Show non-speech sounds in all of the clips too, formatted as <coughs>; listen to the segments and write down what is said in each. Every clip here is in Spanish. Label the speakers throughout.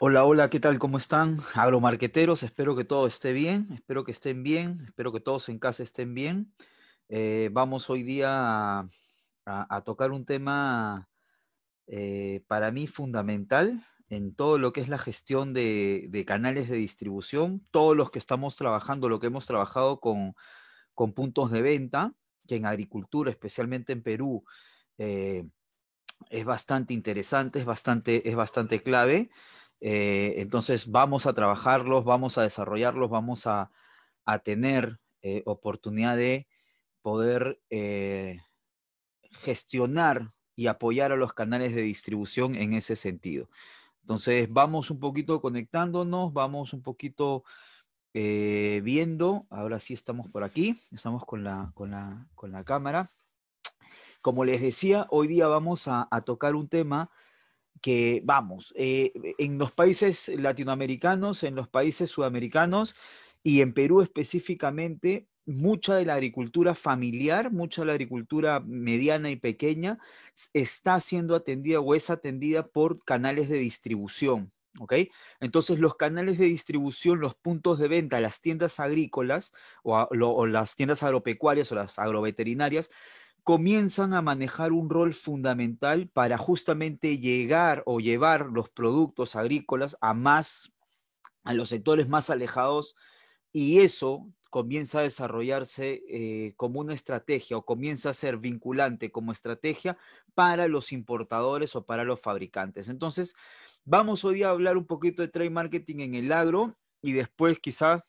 Speaker 1: Hola, hola, ¿qué tal? ¿Cómo están? Agromarqueteros, espero que todo esté bien, espero que estén bien, espero que todos en casa estén bien. Eh, vamos hoy día a, tocar un tema eh, para mí fundamental en todo lo que es la gestión de, canales de distribución, todos los que estamos trabajando, lo que hemos trabajado con, con puntos de venta, que en agricultura, especialmente en Perú, eh, es bastante interesante, es bastante, es bastante clave. Eh, entonces vamos a trabajarlos, vamos a desarrollarlos, vamos a, a tener eh, oportunidad de poder eh, gestionar y apoyar a los canales de distribución en ese sentido. Entonces vamos un poquito conectándonos, vamos un poquito viendo, ahora sí estamos por aquí, estamos con la, con la, con la cámara. Como les decía, hoy día vamos a tocar un tema que, vamos, eh, en los países latinoamericanos, en los países sudamericanos y en Perú específicamente, mucha de la agricultura familiar, mucha de la agricultura mediana y pequeña está siendo atendida o es atendida por canales de distribución. Entonces los canales de distribución, los puntos de venta, las tiendas agrícolas o, o las tiendas agropecuarias o las agroveterinarias comienzan a manejar un rol fundamental para justamente llegar o llevar los productos agrícolas a más, a los sectores más alejados y eso comienza a desarrollarse eh, como una estrategia o comienza a ser vinculante como estrategia para los importadores o para los fabricantes. Entonces, vamos hoy a hablar un poquito de trade marketing en el agro y después quizá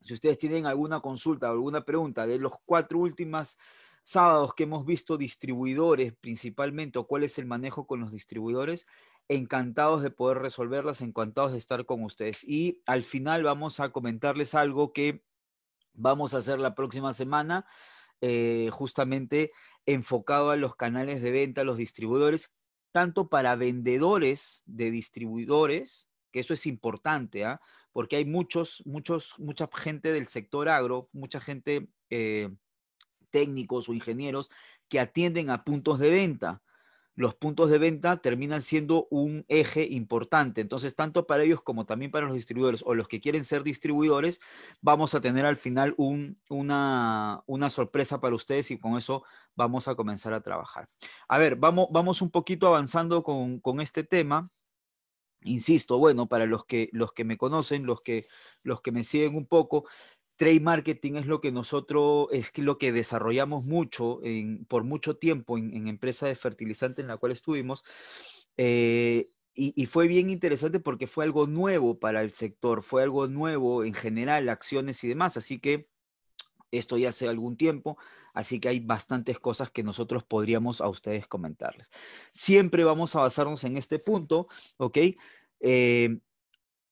Speaker 1: si ustedes tienen alguna consulta o alguna pregunta de los cuatro últimos sábados que hemos visto distribuidores principalmente o cuál es el manejo con los distribuidores, encantados de poder resolverlas, encantados de estar con ustedes. Y al final vamos a comentarles algo que vamos a hacer la próxima semana, eh, justamente enfocado a los canales de venta, a los distribuidores, tanto para vendedores de distribuidores, que eso es importante, ¿ah? porque hay muchos, muchos, mucha gente del sector agro, mucha gente, eh, técnicos o ingenieros, que atienden a puntos de venta. Los puntos de venta terminan siendo un eje importante. Entonces, tanto para ellos como también para los distribuidores o los que quieren ser distribuidores, vamos a tener al final un, una, una sorpresa para ustedes y con eso vamos a comenzar a trabajar. A ver, vamos, vamos un poquito avanzando con, con este tema. Insisto, bueno, para los que, los que me conocen, los que, los que me siguen un poco, trade marketing es lo que nosotros, es lo que desarrollamos mucho, por mucho tiempo en, en empresa de fertilizante en la cual estuvimos. eh, y, y fue bien interesante porque fue algo nuevo para el sector, fue algo nuevo en general, acciones y demás. Así que esto ya hace algún tiempo, así que hay bastantes cosas que nosotros podríamos a ustedes comentarles. Siempre vamos a basarnos en este punto, ¿ok? Eh,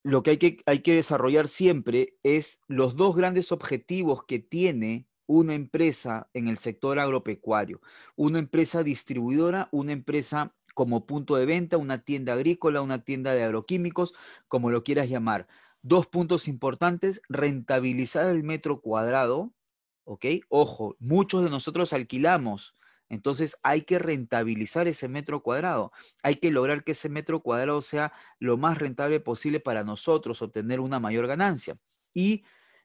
Speaker 1: lo que hay, que hay que desarrollar siempre es los dos grandes objetivos que tiene una empresa en el sector agropecuario. Una empresa distribuidora, una empresa como punto de venta, una tienda agrícola, una tienda de agroquímicos, como lo quieras llamar. Dos puntos importantes, rentabilizar el metro cuadrado, ¿ok? Ojo, muchos de nosotros alquilamos, entonces hay que rentabilizar ese metro cuadrado, hay que lograr que ese metro cuadrado sea lo más rentable posible para nosotros, obtener una mayor ganancia y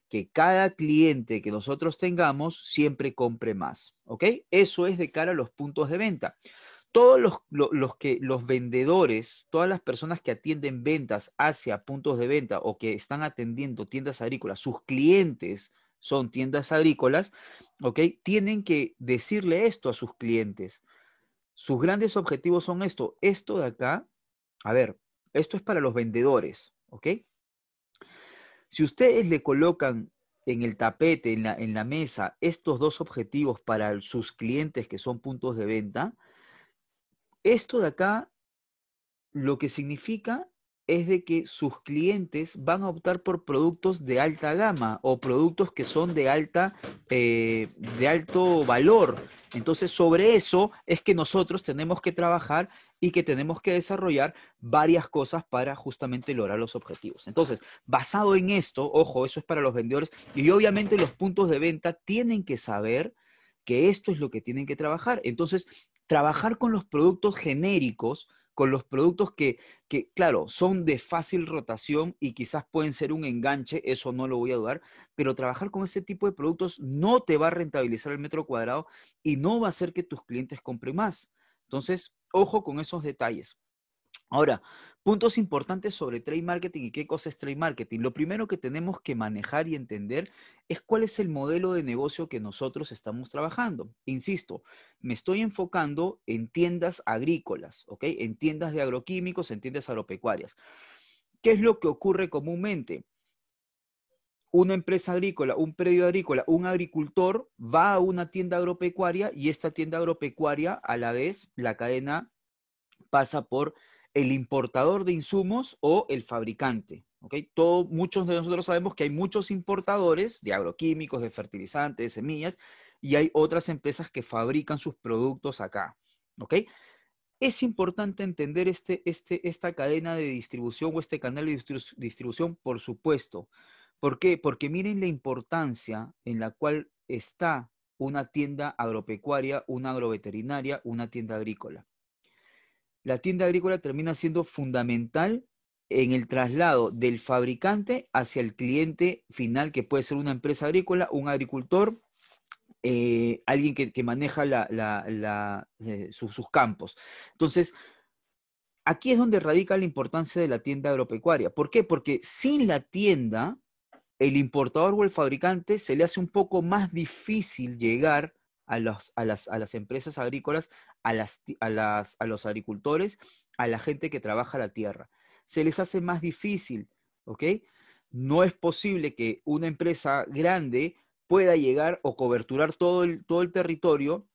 Speaker 1: que cada cliente que nosotros tengamos siempre compre más, ¿ok? Eso es de cara a los puntos de venta. Todos los, lo- los que, los vendedores, todas las personas que atienden ventas hacia puntos de venta o que están atendiendo tiendas agrícolas, sus clientes son tiendas agrícolas, ¿ok? Tienen que decirle esto a sus clientes. Sus grandes objetivos son esto. Esto de acá, a ver, esto es para los vendedores, ¿ok? Si ustedes le colocan en el tapete, en la, en la mesa, estos dos objetivos para sus clientes que son puntos de venta, esto de acá lo que significa es de que sus clientes van a optar por productos de alta gama o productos que son de alta eh, de alto valor. Entonces, sobre eso es que nosotros tenemos que trabajar y que tenemos que desarrollar varias cosas para justamente lograr los objetivos. Entonces, basado en esto, ojo, eso es para los vendedores y obviamente los puntos de venta tienen que saber que esto es lo que tienen que trabajar. Entonces, trabajar con los productos genéricos con los productos que, que, claro, son de fácil rotación y quizás pueden ser un enganche, eso no lo voy a dudar, pero trabajar con ese tipo de productos no te va a rentabilizar el metro cuadrado y no va a hacer que tus clientes compren más. Entonces, ojo con esos detalles. Ahora, puntos importantes sobre trade marketing y qué cosa es trade marketing. Lo primero que tenemos que manejar y entender es cuál es el modelo de negocio que nosotros estamos trabajando. Insisto, me estoy enfocando en tiendas agrícolas, ¿ok? En tiendas de agroquímicos, en tiendas agropecuarias. ¿Qué es lo que ocurre comúnmente? Una empresa agrícola, un predio agrícola, un agricultor va a una tienda agropecuaria y esta tienda agropecuaria, a la vez, la cadena pasa por el importador de insumos o el fabricante. muchos de nosotros sabemos que hay muchos importadores de agroquímicos, de fertilizantes, de semillas, y hay otras empresas que fabrican sus productos acá. Es importante entender este, este, esta cadena de distribución o este canal de distribución, por supuesto. ¿Por qué? Porque miren la importancia en la cual está una tienda agropecuaria, una agroveterinaria, una tienda agrícola la tienda agrícola termina siendo fundamental en el traslado del fabricante hacia el cliente final, que puede ser una empresa agrícola, un agricultor, eh, alguien que, maneja eh, sus campos. Entonces, aquí es donde radica la importancia de la tienda agropecuaria. ¿Por qué? Porque sin la tienda, el importador o el fabricante se le hace un poco más difícil llegar a, a, las, a las empresas agrícolas, a, las, a, las, a los agricultores, a la gente que trabaja la tierra. Se les hace más difícil, ¿ok? No es posible que una empresa grande pueda llegar o coberturar todo el, todo el territorio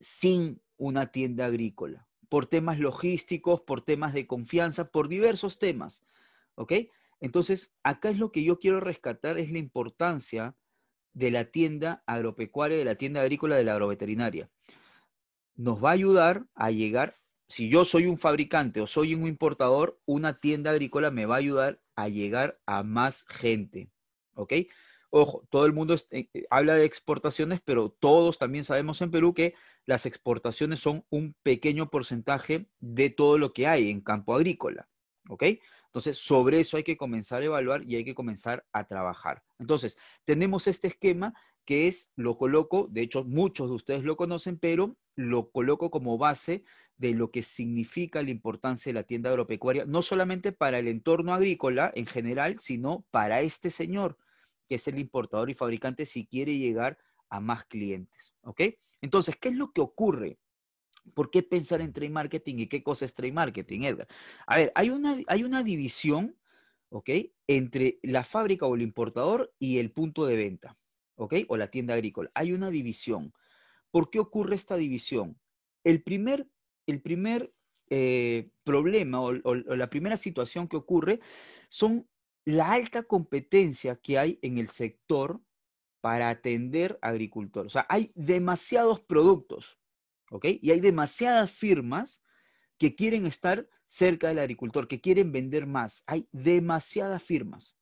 Speaker 1: sin una tienda agrícola, por temas logísticos, por temas de confianza, por diversos temas, ¿ok? Entonces, acá es lo que yo quiero rescatar, es la importancia de la tienda agropecuaria, de la tienda agrícola, de la agroveterinaria. Nos va a ayudar a llegar, si yo soy un fabricante o soy un importador, una tienda agrícola me va a ayudar a llegar a más gente. ¿Ok? Ojo, todo el mundo eh, eh, habla de exportaciones, pero todos también sabemos en Perú que las exportaciones son un pequeño porcentaje de todo lo que hay en campo agrícola. ¿Ok? Entonces, sobre eso hay que comenzar a evaluar y hay que comenzar a trabajar. Entonces, tenemos este esquema que es, lo coloco, de hecho muchos de ustedes lo conocen, pero lo coloco como base de lo que significa la importancia de la tienda agropecuaria, no solamente para el entorno agrícola en general, sino para este señor, que es el importador y fabricante, si quiere llegar a más clientes. ¿Ok? Entonces, ¿qué es lo que ocurre? ¿Por qué pensar en trade marketing y qué cosa es trade marketing, Edgar? A ver, hay una, hay una división, ¿ok? Entre la fábrica o el importador y el punto de venta, ¿ok? O la tienda agrícola. Hay una división. ¿Por qué ocurre esta división? El primer, el primer eh, problema o, o la primera situación que ocurre son la alta competencia que hay en el sector para atender agricultores. O sea, hay demasiados productos y hay demasiadas firmas que quieren estar cerca del agricultor, que quieren vender más. Hay demasiadas firmas,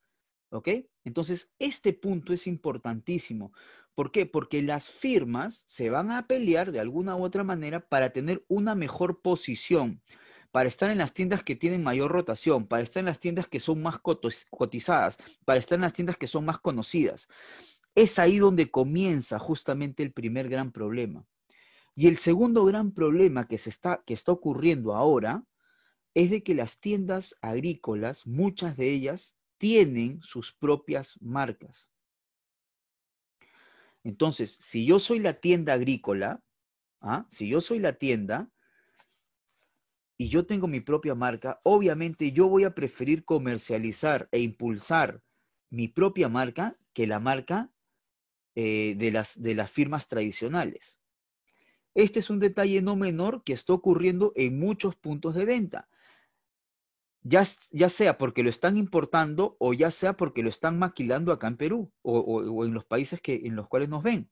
Speaker 1: ¿ok? Entonces, este punto es importantísimo. ¿Por qué? Porque las firmas se van a pelear de alguna u otra manera para tener una mejor posición, para estar en las tiendas que tienen mayor rotación, para estar en las tiendas que son más cotizadas, para estar en las tiendas que son más conocidas. Es ahí donde comienza justamente el primer gran problema. Y el segundo gran problema que, se está, que está ocurriendo ahora es de que las tiendas agrícolas, muchas de ellas, tienen sus propias marcas. Entonces, si yo soy la tienda agrícola, ¿ah? si yo soy la tienda y yo tengo mi propia marca, obviamente yo voy a preferir comercializar e impulsar mi propia marca que la marca eh, de, las, de las firmas tradicionales. Este es un detalle no menor que está ocurriendo en muchos puntos de venta. Ya, sea porque lo están importando o ya sea porque lo están maquilando acá en Perú o, en los países que, en los cuales nos ven.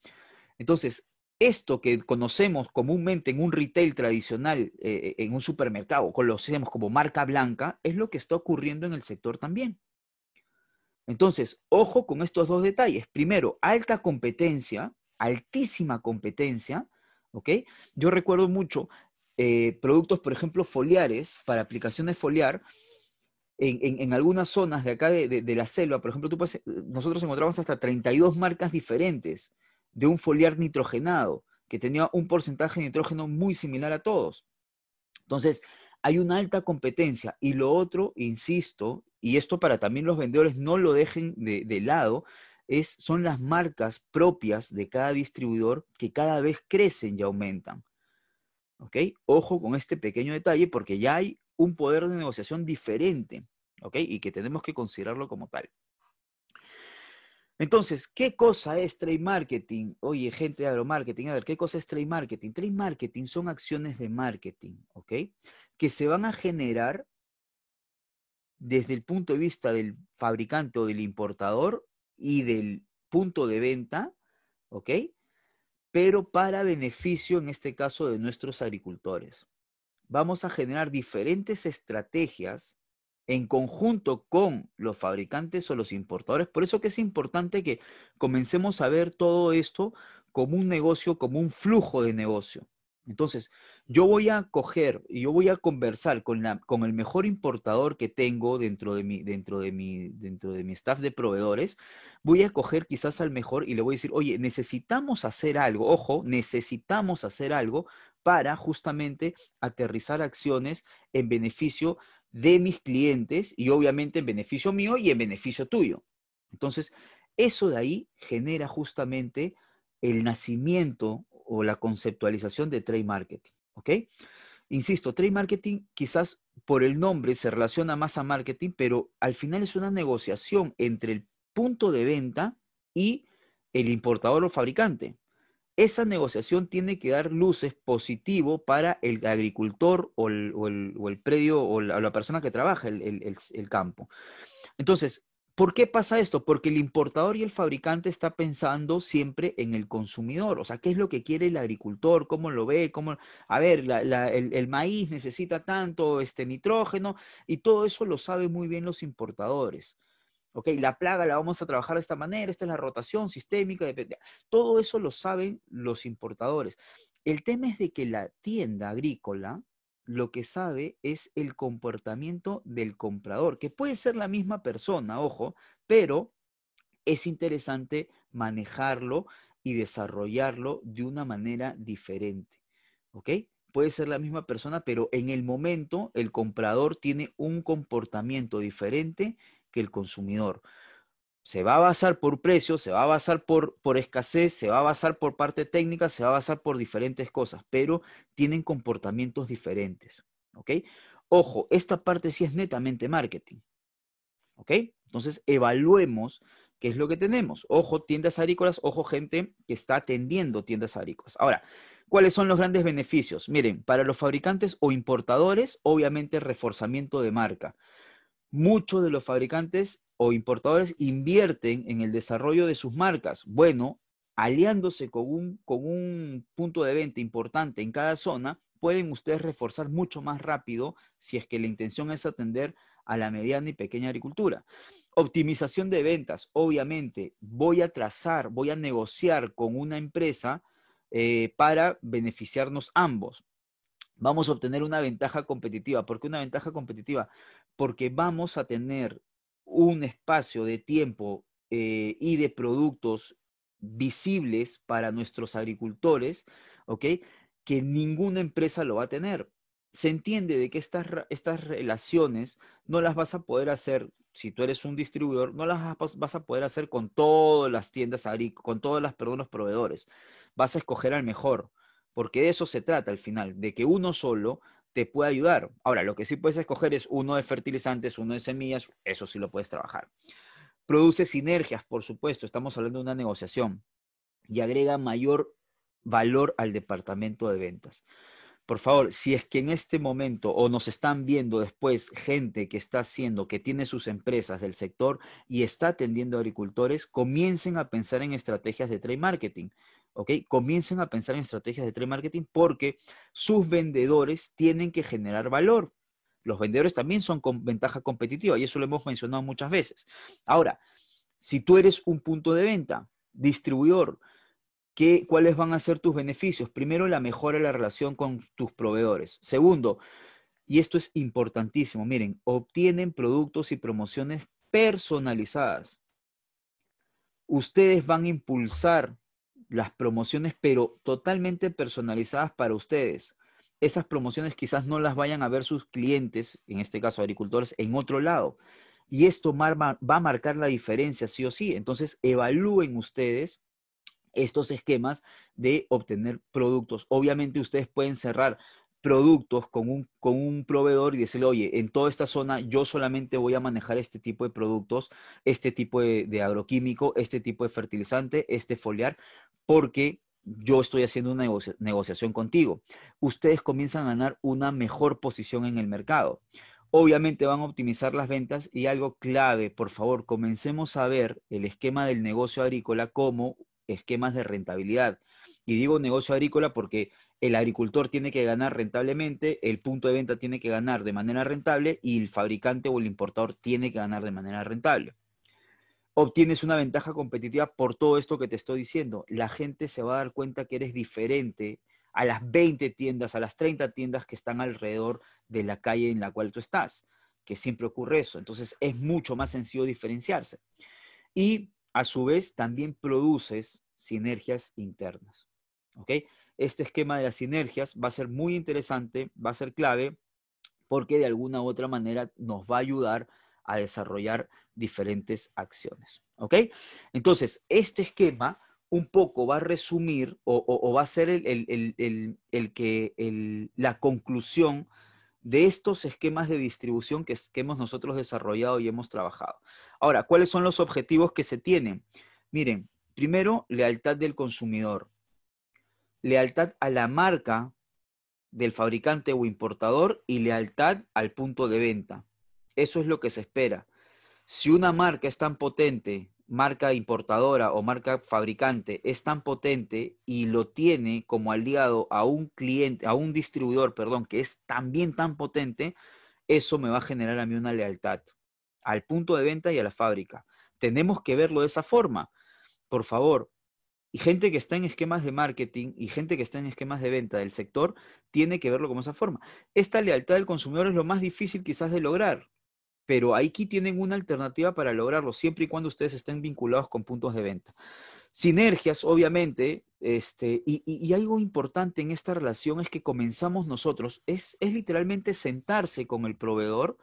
Speaker 1: Entonces, esto que conocemos comúnmente en un retail tradicional, eh, en un supermercado, conocemos como marca blanca, es lo que está ocurriendo en el sector también. Entonces, ojo con estos dos detalles. Primero, alta competencia, altísima competencia, ¿ok? Yo recuerdo mucho eh, productos, por ejemplo, foliares, para aplicaciones foliar, en, algunas zonas de acá de, la selva, por ejemplo, nosotros encontramos hasta 32 marcas diferentes de un foliar nitrogenado, que tenía un porcentaje de nitrógeno muy similar a todos. Entonces, hay una alta competencia. Y lo otro, insisto, y esto para también los vendedores no lo dejen de, de lado, es, son las marcas propias de cada distribuidor que cada vez crecen y aumentan. ¿Ok? Ojo con este pequeño detalle porque ya hay un poder de negociación diferente, ¿ok? Y que tenemos que considerarlo como tal. Entonces, ¿qué cosa es trade marketing? Oye, gente de agromarketing, a ver, ¿qué cosa es trade marketing? Trade marketing son acciones de marketing, ¿ok? Que se van a generar desde el punto de vista del fabricante o del importador y del punto de venta, ¿ok? Pero para beneficio, en este caso, de nuestros agricultores. Vamos a generar diferentes estrategias en conjunto con los fabricantes o los importadores. Por eso que es importante que comencemos a ver todo esto como un negocio, como un flujo de negocio. Entonces, yo voy a coger y yo voy a conversar con, la, con el mejor importador que tengo dentro de, mi, dentro, de mi, dentro de mi staff de proveedores. Voy a coger quizás al mejor y le voy a decir, oye, necesitamos hacer algo, ojo, necesitamos hacer algo para justamente aterrizar acciones en beneficio de mis clientes y obviamente en beneficio mío y en beneficio tuyo. Entonces, eso de ahí genera justamente el nacimiento o la conceptualización de trade marketing, ¿ok? Insisto, trade marketing quizás por el nombre se relaciona más a marketing, pero al final es una negociación entre el punto de venta y el importador o fabricante esa negociación tiene que dar luces positivo para el agricultor o el, predio o la, persona que trabaja el, el, campo. Entonces, ¿por qué pasa esto? Porque el importador y el fabricante está pensando siempre en el consumidor, o sea, ¿qué es lo que quiere el agricultor? ¿Cómo lo ve? ¿Cómo... A ver, el, maíz necesita tanto este, nitrógeno y todo eso lo saben muy bien los importadores. ¿ok? La plaga la vamos a trabajar de esta manera, esta es la rotación sistémica, todo eso lo saben los importadores. El tema es de que la tienda agrícola lo que sabe es el comportamiento del comprador, que puede ser la misma persona, ojo, pero es interesante manejarlo y desarrollarlo de una manera diferente, ¿ok? Puede ser la misma persona, pero en el momento el comprador tiene un comportamiento diferente que el consumidor. Se va a basar por precio, se va a basar por, por escasez, se va a basar por parte técnica, se va a basar por diferentes cosas, pero tienen comportamientos diferentes. Ojo, esta parte sí es netamente marketing. ¿Ok? Entonces, evaluemos qué es lo que tenemos. Ojo, tiendas agrícolas, ojo, gente que está atendiendo tiendas agrícolas. Ahora, ¿cuáles son los grandes beneficios? Miren, para los fabricantes o importadores, obviamente reforzamiento de marca muchos de los fabricantes o importadores invierten en el desarrollo de sus marcas. Bueno, aliándose con un, con un punto de venta importante en cada zona, pueden ustedes reforzar mucho más rápido si es que la intención es atender a la mediana y pequeña agricultura. Optimización de ventas. Obviamente, voy a trazar, voy a negociar con una empresa eh, para beneficiarnos ambos. Vamos a obtener una ventaja competitiva. ¿Por qué una ventaja competitiva? porque vamos a tener un espacio de tiempo eh, y de productos visibles para nuestros agricultores, ¿ok? Que ninguna empresa lo va a tener. Se entiende de que estas, estas relaciones no las vas a poder hacer, si tú eres un distribuidor, no las vas a poder hacer con todas las tiendas agrícolas, con perdón, los proveedores. Vas a escoger al mejor, porque de eso se trata al final, de que uno solo te puede ayudar. Ahora, lo que sí puedes escoger es uno de fertilizantes, uno de semillas, eso sí lo puedes trabajar. Produce sinergias, por supuesto, estamos hablando de una negociación y agrega mayor valor al departamento de ventas. Por favor, si es que en este momento o nos están viendo después gente que está haciendo, que tiene sus empresas del sector y está atendiendo a agricultores, comiencen a pensar en estrategias de trade marketing. ¿Ok? Comiencen a pensar en estrategias de trade marketing porque sus vendedores tienen que generar valor. Los vendedores también son con ventaja competitiva y eso lo hemos mencionado muchas veces. Ahora, si tú eres un punto de venta, distribuidor, ¿qué, ¿cuáles van a ser tus beneficios? Primero, la mejora de la relación con tus proveedores. Segundo, y esto es importantísimo, miren, obtienen productos y promociones personalizadas. Ustedes van a impulsar las promociones, pero totalmente personalizadas para ustedes. Esas promociones quizás no las vayan a ver sus clientes, en este caso agricultores, en otro lado. Y esto va a marcar la diferencia, sí o sí. Entonces, evalúen ustedes estos esquemas de obtener productos. Obviamente ustedes pueden cerrar productos con un, con un proveedor y decirle, oye, en toda esta zona yo solamente voy a manejar este tipo de productos, este tipo de, de agroquímico, este tipo de fertilizante, este foliar, porque yo estoy haciendo una negociación contigo. Ustedes comienzan a ganar una mejor posición en el mercado. Obviamente van a optimizar las ventas y algo clave, por favor, comencemos a ver el esquema del negocio agrícola como esquemas de rentabilidad. Y digo negocio agrícola porque el agricultor tiene que ganar rentablemente, el punto de venta tiene que ganar de manera rentable y el fabricante o el importador tiene que ganar de manera rentable obtienes una ventaja competitiva por todo esto que te estoy diciendo. La gente se va a dar cuenta que eres diferente a las 20 tiendas, a las 30 tiendas que están alrededor de la calle en la cual tú estás, que siempre ocurre eso. Entonces es mucho más sencillo diferenciarse. Y a su vez también produces sinergias internas. ¿Ok? Este esquema de las sinergias va a ser muy interesante, va a ser clave, porque de alguna u otra manera nos va a ayudar a desarrollar diferentes acciones. ¿Ok? Entonces, este esquema un poco va a resumir o, va a ser el, que la conclusión de estos esquemas de distribución que, que hemos nosotros desarrollado y hemos trabajado. Ahora, ¿cuáles son los objetivos que se tienen? Miren, primero, lealtad del consumidor, lealtad a la marca del fabricante o importador y lealtad al punto de venta. Eso es lo que se espera. Si una marca es tan potente, marca importadora o marca fabricante, es tan potente y lo tiene como aliado a un cliente, a un distribuidor, perdón, que es también tan potente, eso me va a generar a mí una lealtad al punto de venta y a la fábrica. Tenemos que verlo de esa forma. Por favor, y gente que está en esquemas de marketing y gente que está en esquemas de venta del sector tiene que verlo como esa forma. Esta lealtad del consumidor es lo más difícil quizás de lograr pero aquí tienen una alternativa para lograrlo, siempre y cuando ustedes estén vinculados con puntos de venta. Sinergias, obviamente, este, y, algo importante en esta relación es que comenzamos nosotros, es, es literalmente sentarse con el proveedor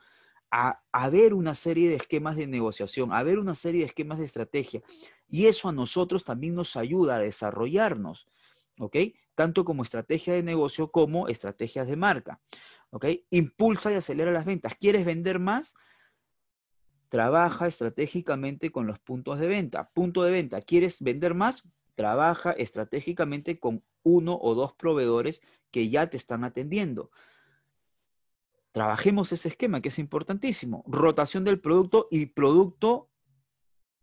Speaker 1: a, ver una serie de esquemas de negociación, a ver una serie de esquemas de estrategia. Y eso a nosotros también nos ayuda a desarrollarnos, ¿ok? Tanto como estrategia de negocio como estrategias de marca, ¿ok? Impulsa y acelera las ventas. ¿Quieres vender más? trabaja estratégicamente con los puntos de venta. Punto de venta, ¿quieres vender más? Trabaja estratégicamente con uno o dos proveedores que ya te están atendiendo. Trabajemos ese esquema que es importantísimo. Rotación del producto y producto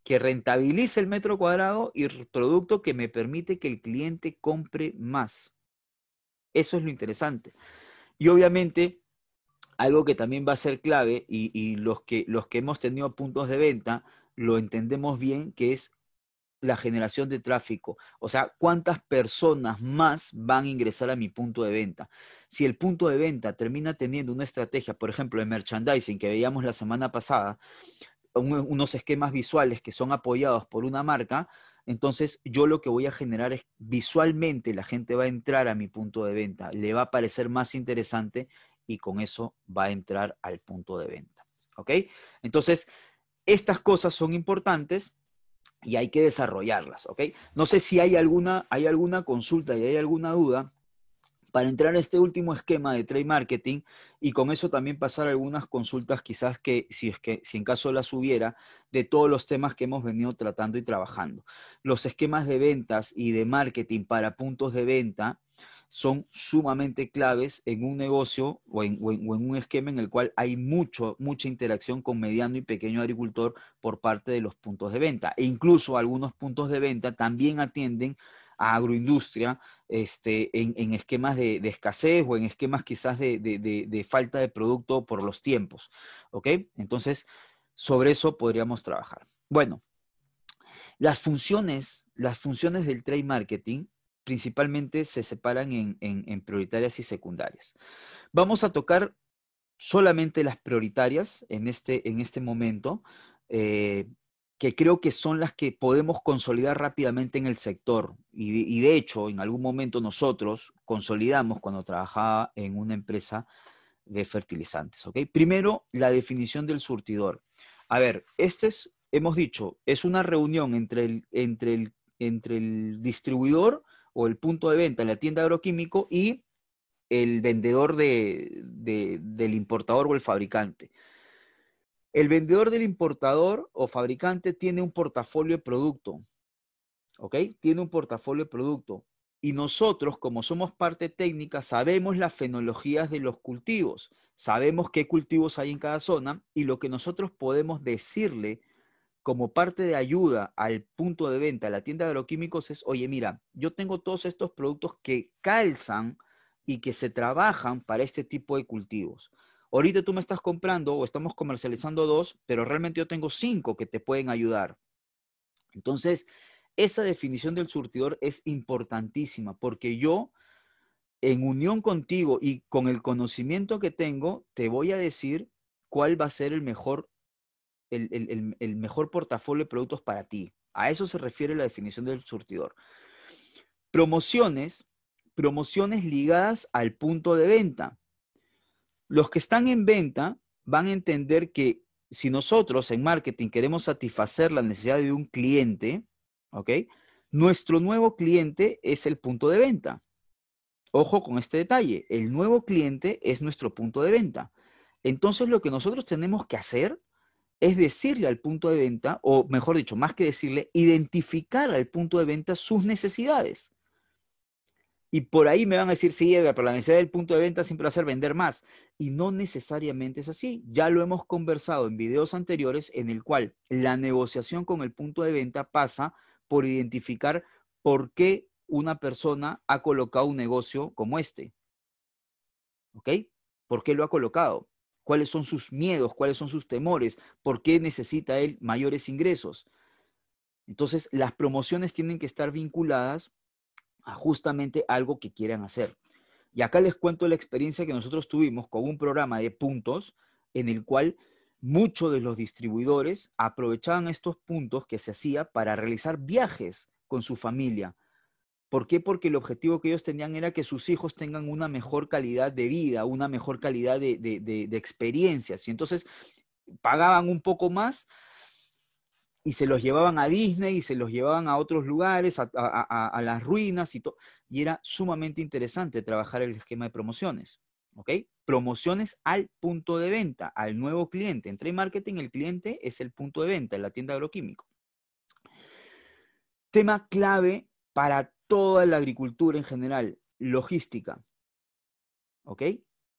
Speaker 1: que rentabilice el metro cuadrado y producto que me permite que el cliente compre más. Eso es lo interesante. Y obviamente algo que también va a ser clave y, los, que, los que hemos tenido puntos de venta lo entendemos bien, que es la generación de tráfico. O sea, cuántas personas más van a ingresar a mi punto de venta. Si el punto de venta termina teniendo una estrategia, por ejemplo, de merchandising que veíamos la semana pasada, unos esquemas visuales que son apoyados por una marca, entonces yo lo que voy a generar es visualmente la gente va a entrar a mi punto de venta, le va a parecer más interesante y con eso va a entrar al punto de venta. ¿Ok? Entonces, estas cosas son importantes y hay que desarrollarlas. ¿Ok? No sé si hay alguna, hay alguna consulta y hay alguna duda para entrar a este último esquema de trade marketing y con eso también pasar algunas consultas quizás que si es que si en caso las hubiera de todos los temas que hemos venido tratando y trabajando. Los esquemas de ventas y de marketing para puntos de venta son sumamente claves en un negocio o en, un esquema en el cual hay mucho, mucha interacción con mediano y pequeño agricultor por parte de los puntos de venta. E incluso algunos puntos de venta también atienden a agroindustria este, en, esquemas de, escasez o en esquemas quizás de, de, falta de producto por los tiempos. ¿Ok? Entonces, sobre eso podríamos trabajar. Bueno, Las funciones, las funciones del trade marketing principalmente se separan en, prioritarias y secundarias. Vamos a tocar solamente las prioritarias en este, en este momento, eh, que creo que son las que podemos consolidar rápidamente en el sector. Y, de hecho, en algún momento nosotros consolidamos cuando trabajaba en una empresa de fertilizantes. Primero, la definición del surtidor. A ver, este es, hemos dicho, es una reunión entre el, entre el, entre el distribuidor o el punto de venta en la tienda agroquímico y el vendedor del importador o el fabricante. El vendedor del importador o fabricante tiene un portafolio de producto, ¿ok? Tiene un portafolio de producto. Y nosotros, como somos parte técnica, sabemos las fenologías de los cultivos, sabemos qué cultivos hay en cada zona y lo que nosotros podemos decirle como parte de ayuda al punto de venta, a la tienda de agroquímicos, es, oye, mira, yo tengo todos estos productos que calzan y que se trabajan para este tipo de cultivos. Ahorita tú me estás comprando o estamos comercializando dos, pero realmente yo tengo cinco que te pueden ayudar. Entonces, esa definición del surtidor es importantísima porque yo, en unión contigo y con el conocimiento que tengo, te voy a decir cuál va a ser el mejor, el, mejor portafolio de productos para ti. A eso se refiere la definición del surtidor. Promociones, promociones ligadas al punto de venta. Los que están en venta van a entender que si nosotros en marketing queremos satisfacer la necesidad de un cliente, ¿ok? Nuestro nuevo cliente es el punto de venta. Ojo con este detalle, el nuevo cliente es nuestro punto de venta. Entonces lo que nosotros tenemos que hacer es decirle al punto de venta, o mejor dicho, más que decirle, identificar al punto de venta sus necesidades. Y por ahí me van a decir, sí, Edgar, pero la necesidad del punto de venta siempre va a ser vender más. Y no necesariamente es así. Ya lo hemos conversado en videos anteriores en el cual la negociación con el punto de venta pasa por identificar por qué una persona ha colocado un negocio como este. ¿Ok? ¿Por qué lo ha colocado? ¿Cuáles son sus miedos? ¿Cuáles son sus temores? ¿Por qué necesita él mayores ingresos? Entonces, las promociones tienen que estar vinculadas a justamente algo que quieran hacer. Y acá les cuento la experiencia que nosotros tuvimos con un programa de puntos en el cual muchos de los distribuidores aprovechaban estos puntos que se hacía para realizar viajes con su familia. ¿Por qué? Porque el objetivo que ellos tenían era que sus hijos tengan una mejor calidad de vida, una mejor calidad de, de experiencias. Y entonces pagaban un poco más y se los llevaban a Disney y se los llevaban a otros lugares, a, las ruinas y todo. Y era sumamente interesante trabajar el esquema de promociones. ¿Ok? Promociones al punto de venta, al nuevo cliente. En trade marketing el cliente es el punto de venta, en la tienda agroquímico. Tema clave para toda la agricultura en general, logística. ¿Ok?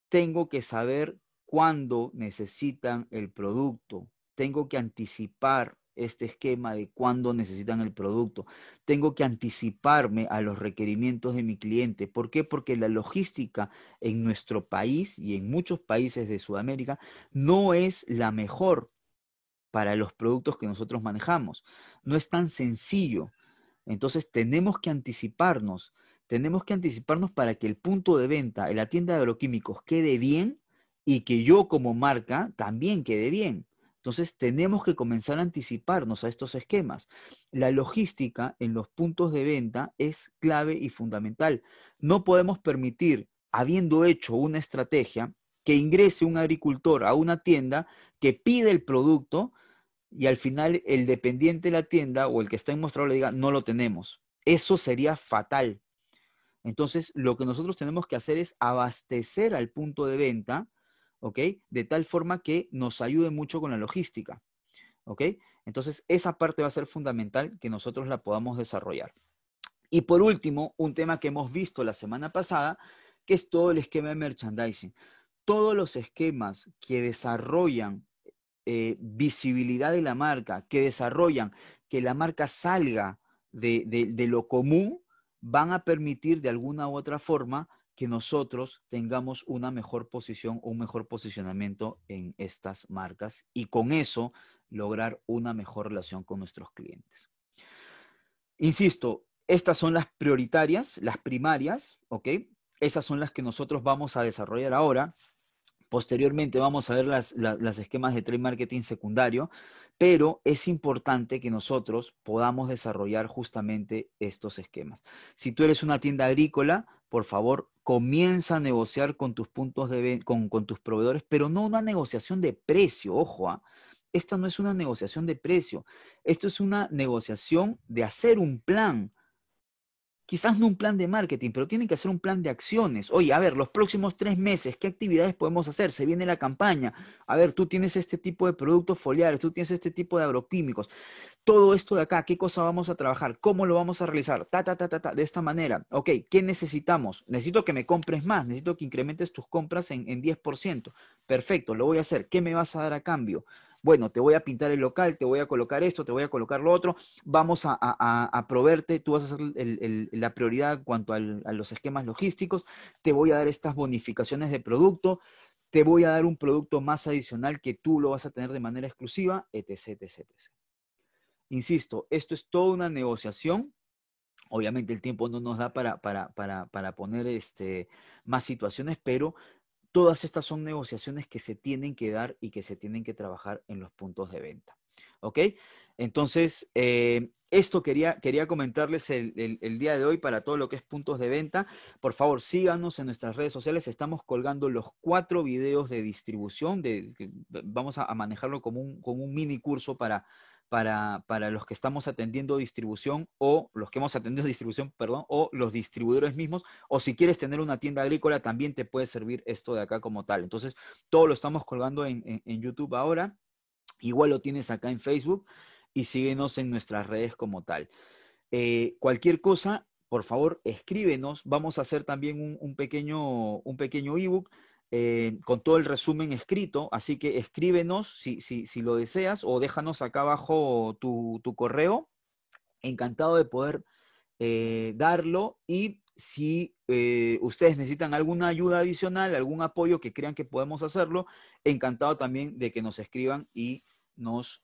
Speaker 1: Tengo que saber cuándo necesitan el producto. Tengo que anticipar este esquema de cuándo necesitan el producto. Tengo que anticiparme a los requerimientos de mi cliente. ¿Por qué? Porque la logística en nuestro país y en muchos países de Sudamérica no es la mejor para los productos que nosotros manejamos. No es tan sencillo. Entonces tenemos que anticiparnos. Tenemos que anticiparnos para que el punto de venta en la tienda de agroquímicos quede bien y que yo como marca también quede bien. Entonces tenemos que comenzar a anticiparnos a estos esquemas. La logística en los puntos de venta es clave y fundamental. No podemos permitir, habiendo hecho una estrategia, que ingrese un agricultor a una tienda que pide el producto y al final el dependiente de la tienda o el que está en mostrador le diga, no lo tenemos. Eso sería fatal. Entonces, lo que nosotros tenemos que hacer es abastecer al punto de venta ¿ok? De tal forma que nos ayude mucho con la logística, ¿ok? Entonces, esa parte va a ser fundamental que nosotros la podamos desarrollar. Y por último, un tema que hemos visto la semana pasada, que es todo el esquema de merchandising. Todos los esquemas que desarrollan eh, visibilidad de la marca, que desarrollan que la marca salga de, de lo común, van a permitir de alguna u otra forma que nosotros tengamos una mejor posición un mejor posicionamiento en estas marcas y con eso lograr una mejor relación con nuestros clientes. Insisto, estas son las prioritarias, las primarias, ¿ok? Esas son las que nosotros vamos a desarrollar ahora. Posteriormente vamos a ver las, esquemas de trade marketing secundario, pero es importante que nosotros podamos desarrollar justamente estos esquemas. Si tú eres una tienda agrícola, por favor, comienza a negociar con tus puntos de con, con tus proveedores, pero no una negociación de precio, ojo, ¿ah? Esta no es una negociación de precio, esto es una negociación de hacer un plan, quizás no un plan de marketing, pero tienen que hacer un plan de acciones. Oye, a ver, los próximos tres meses, ¿qué actividades podemos hacer? Se viene la campaña. A ver, tú tienes este tipo de productos foliares, tú tienes este tipo de agroquímicos. Todo esto de acá, ¿qué cosa vamos a trabajar? ¿Cómo lo vamos a realizar? Ta, ta, ta, ta, ta, de esta manera. Ok, ¿qué necesitamos? Necesito que me compres más, necesito que incrementes tus compras en, en 10%. Perfecto, lo voy a hacer. ¿Qué me vas a dar a cambio? Bueno, te voy a pintar el local, te voy a colocar esto, te voy a colocar lo otro, vamos a, proveerte, tú vas a ser la prioridad en cuanto a los esquemas logísticos, te voy a dar estas bonificaciones de producto, te voy a dar un producto más adicional que tú lo vas a tener de manera exclusiva, etc, etc. Insisto, esto es toda una negociación. Obviamente el tiempo no nos da para, para, para, para poner este, más situaciones, pero Todas estas son negociaciones que se tienen que dar y que se tienen que trabajar en los puntos de venta. ¿Ok? Entonces, eh, esto quería, quería comentarles el, día de hoy para todo lo que es puntos de venta. Por favor, síganos en nuestras redes sociales. Estamos colgando los cuatro videos de distribución. De, vamos a, manejarlo como un, como un mini curso para, para, para, los que estamos atendiendo distribución o los que hemos atendido <laughs> distribución, perdón, o los distribuidores mismos, o si quieres tener una tienda agrícola, también te puede servir esto de acá como tal. Entonces, todo lo estamos colgando en, YouTube ahora, igual lo tienes acá en Facebook y síguenos en nuestras redes como tal. Eh, cualquier cosa, por favor, escríbenos. Vamos a hacer también un, pequeño, un pequeño ebook eh, con todo el resumen escrito, así que escríbenos si, si, lo deseas o déjanos acá abajo tu, correo. Encantado de poder eh, darlo y si ustedes necesitan alguna ayuda adicional, algún apoyo que crean que podemos hacerlo, encantado también de que nos escriban y nos,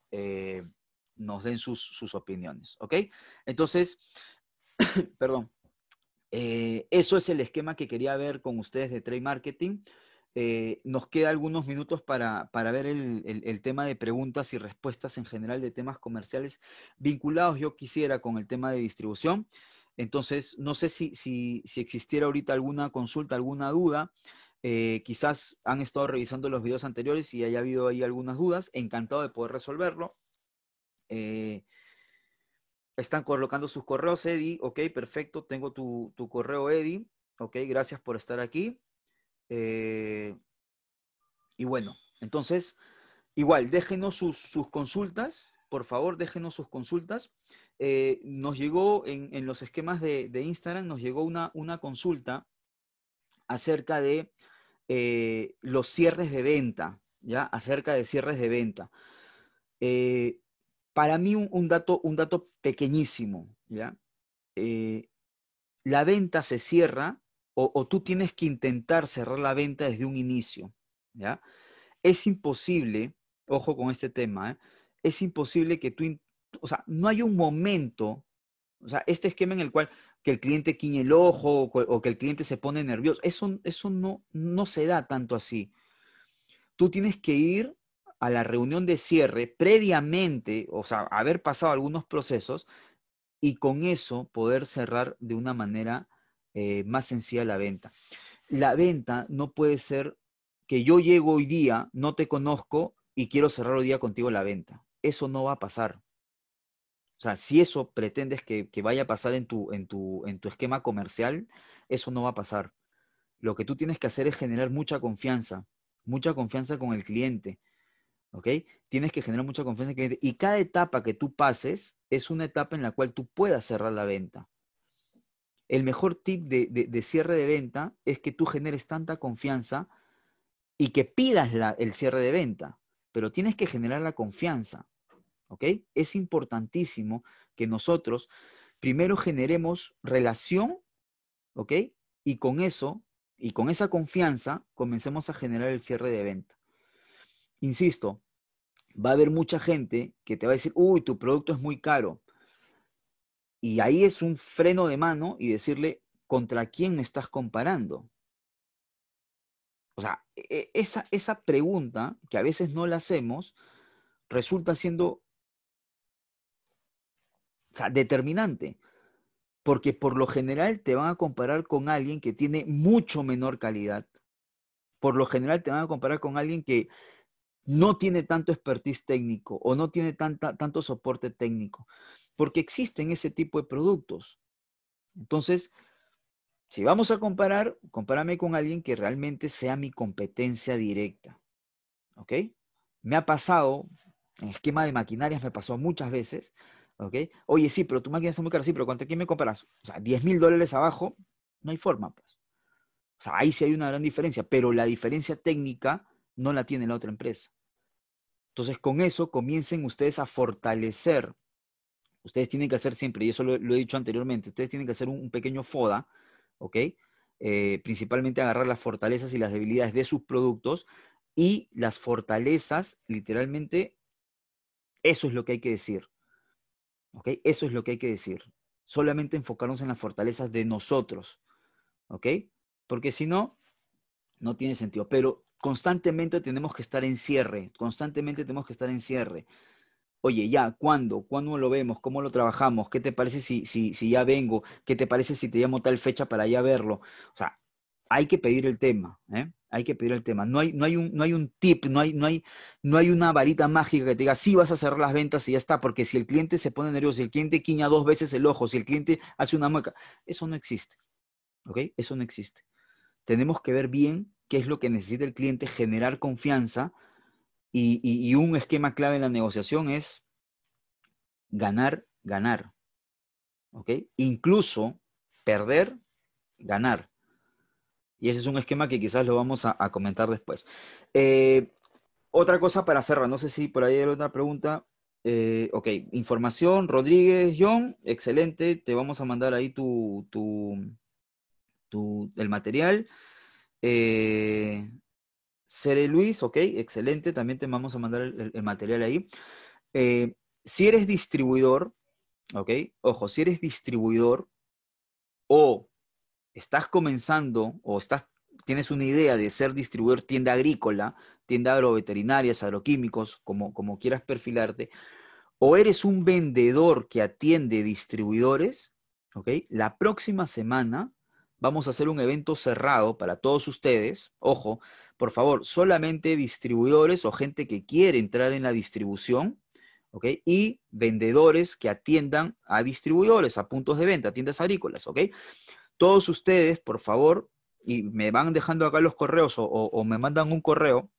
Speaker 1: nos den sus, sus, opiniones. ¿Ok? Entonces, <coughs> perdón, eso es el esquema que quería ver con ustedes de Trade Marketing. Eh, nos queda algunos minutos para, ver el, tema de preguntas y respuestas en general de temas comerciales vinculados, yo quisiera, con el tema de distribución. Entonces, no sé si, si, existiera ahorita alguna consulta, alguna duda. Eh, quizás han estado revisando los videos anteriores y haya habido ahí algunas dudas. Encantado de poder resolverlo. Eh, están colocando sus correos, Eddie. Ok, perfecto. Tengo tu, tu correo, Eddie. Ok, gracias por estar aquí. Eh, y bueno, entonces, igual, déjenos sus, consultas, por favor, déjenos sus consultas. Eh, nos llegó en, los esquemas de, Instagram, nos llegó una, una consulta acerca de los cierres de venta, ¿ya? Acerca de cierres de venta. Para mí un, dato, un dato pequeñísimo, ¿ya? la venta se cierra o, tú tienes que intentar cerrar la venta desde un inicio, ¿ya? Es imposible, ojo con este tema, ¿eh? es imposible que tú, o sea, no hay un momento, o sea, este esquema en el cual que el cliente quiñe el ojo o, que el cliente se pone nervioso, eso, eso no, no se da tanto así. Tú tienes que ir a la reunión de cierre previamente, o sea, haber pasado algunos procesos y con eso poder cerrar de una manera eh, más sencilla la venta. La venta no puede ser que yo llego hoy día, no te conozco y quiero cerrar hoy día contigo la venta. Eso no va a pasar. O sea, si eso pretendes que, vaya a pasar en tu, en, tu, en tu esquema comercial, eso no va a pasar. Lo que tú tienes que hacer es generar mucha confianza, mucha confianza con el cliente. ¿Ok? Tienes que generar mucha confianza en el cliente. Y cada etapa que tú pases es una etapa en la cual tú puedas cerrar la venta. El mejor tip de, cierre de venta es que tú generes tanta confianza y que pidas el cierre de venta, pero tienes que generar la confianza. ¿Ok? Es importantísimo que nosotros primero generemos relación, ¿ok? Y con eso, y con esa confianza, comencemos a generar el cierre de venta. Insisto, va a haber mucha gente que te va a decir, uy, tu producto es muy caro. Y ahí es un freno de mano y decirle, ¿contra quién me estás comparando? O sea, e, esa, esa pregunta que a veces no la hacemos resulta siendo determinante, porque por lo general te van a comparar con alguien que tiene mucho menor calidad. Por lo general te van a comparar con alguien que no tiene tanto expertise técnico o no tiene tanta, tanto soporte técnico, porque existen ese tipo de productos. Entonces, si vamos a comparar, compárame con alguien que realmente sea mi competencia directa. ¿Ok? Me ha pasado, en esquema de maquinarias me pasó muchas veces, ¿ok? Oye, sí, pero tu máquina está muy cara, sí, pero ¿contra quién me comparas? O sea, 10 mil dólares abajo, no hay forma, pues. O sea, ahí sí hay una gran diferencia, pero la diferencia técnica no la tiene la otra empresa. Entonces, con eso comiencen ustedes a fortalecer. Ustedes tienen que hacer siempre, y eso lo, he dicho anteriormente, ustedes tienen que hacer un pequeño FODA ¿ok? Eh, principalmente agarrar las fortalezas y las debilidades de sus productos y las fortalezas, literalmente, eso es lo que hay que decir, ¿ok? Eso es lo que hay que decir. Solamente enfocarnos en las fortalezas de nosotros, ¿ok? Porque si no, no tiene sentido. Pero constantemente tenemos que estar en cierre, constantemente tenemos que estar en cierre oye, ya, ¿cuándo? ¿Cuándo lo vemos? ¿Cómo lo trabajamos? ¿Qué te parece si, si, si ya vengo? ¿Qué te parece si te llamo tal fecha para ya verlo? O sea, hay que pedir el tema, ¿eh? Hay que pedir el tema. No hay, no hay, un, no hay un tip, no hay, no, hay, no hay una varita mágica que te diga, sí vas a cerrar las ventas y ya está, porque si el cliente se pone nervioso, si el cliente quiña dos veces el ojo, si el cliente hace una mueca, eso no existe, ¿ok? Eso no existe. Tenemos que ver bien qué es lo que necesita el cliente, generar confianza, y, un esquema clave en la negociación es ganar, ganar. ¿Ok? Incluso perder, ganar. Y ese es un esquema que quizás lo vamos a, comentar después. Eh, otra cosa para cerrar, no sé si por ahí hay otra pregunta. Eh, ok, información, Rodríguez, John, excelente. Te vamos a mandar ahí tu, tu, tu el material. Eh, Sere Luis, ok, excelente, también te vamos a mandar el, material ahí. Eh, si eres distribuidor, ok, ojo, si eres distribuidor o estás comenzando o estás, tienes una idea de ser distribuidor tienda agrícola, tienda agroveterinarias, agroquímicos, como, como quieras perfilarte, o eres un vendedor que atiende distribuidores, ok, la próxima semana vamos a hacer un evento cerrado para todos ustedes, ojo, por favor, solamente distribuidores o gente que quiere entrar en la distribución, ¿ok? Y vendedores que atiendan a distribuidores, a puntos de venta, a tiendas agrícolas, ¿ok? Todos ustedes, por favor, y me van dejando acá los correos o, me mandan un correo,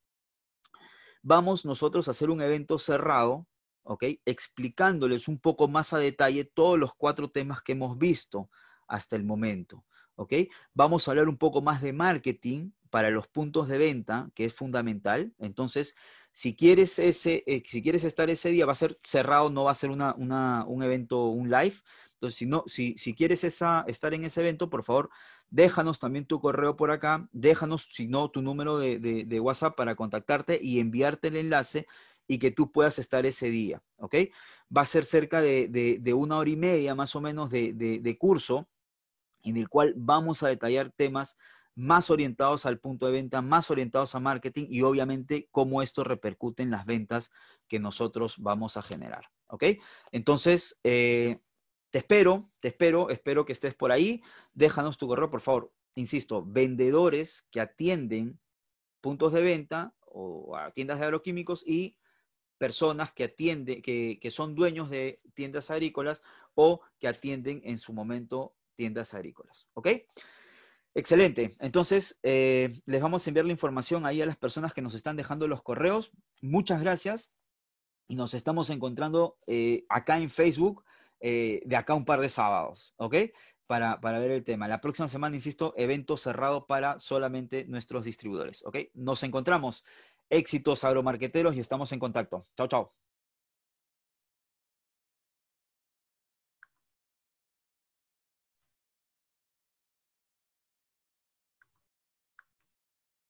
Speaker 1: vamos nosotros a hacer un evento cerrado, ¿ok? Explicándoles un poco más a detalle todos los cuatro temas que hemos visto hasta el momento, ¿ok? Vamos a hablar un poco más de marketing, para los puntos de venta, que es fundamental. Entonces, si quieres, ese, eh, si quieres estar ese día, va a ser cerrado, no va a ser una, un evento, un live. Entonces, si, no, si, si quieres esa, estar en ese evento, por favor, déjanos también tu correo por acá, déjanos, si no, tu número de, WhatsApp para contactarte y enviarte el enlace y que tú puedas estar ese día, ¿ok? Va a ser cerca de, de una hora y media más o menos de, curso en el cual vamos a detallar temas más orientados al punto de venta, más orientados a marketing y obviamente cómo esto repercute en las ventas que nosotros vamos a generar. ¿Ok? Entonces, eh, te espero, te espero, espero que estés por ahí. Déjanos tu correo, por favor. Insisto, vendedores que atienden puntos de venta o tiendas de agroquímicos y personas que atienden, que, que son dueños de tiendas agrícolas o que atienden en su momento tiendas agrícolas. ¿Ok? Excelente. Entonces, eh, les vamos a enviar la información ahí a las personas que nos están dejando los correos. Muchas gracias. Y nos estamos encontrando eh, acá en Facebook eh, de acá un par de sábados, ¿ok? Para, para, ver el tema. La próxima semana, insisto, evento cerrado para solamente nuestros distribuidores, ¿ok? Nos encontramos. Éxitos agromarqueteros y estamos en contacto. Chao, chao.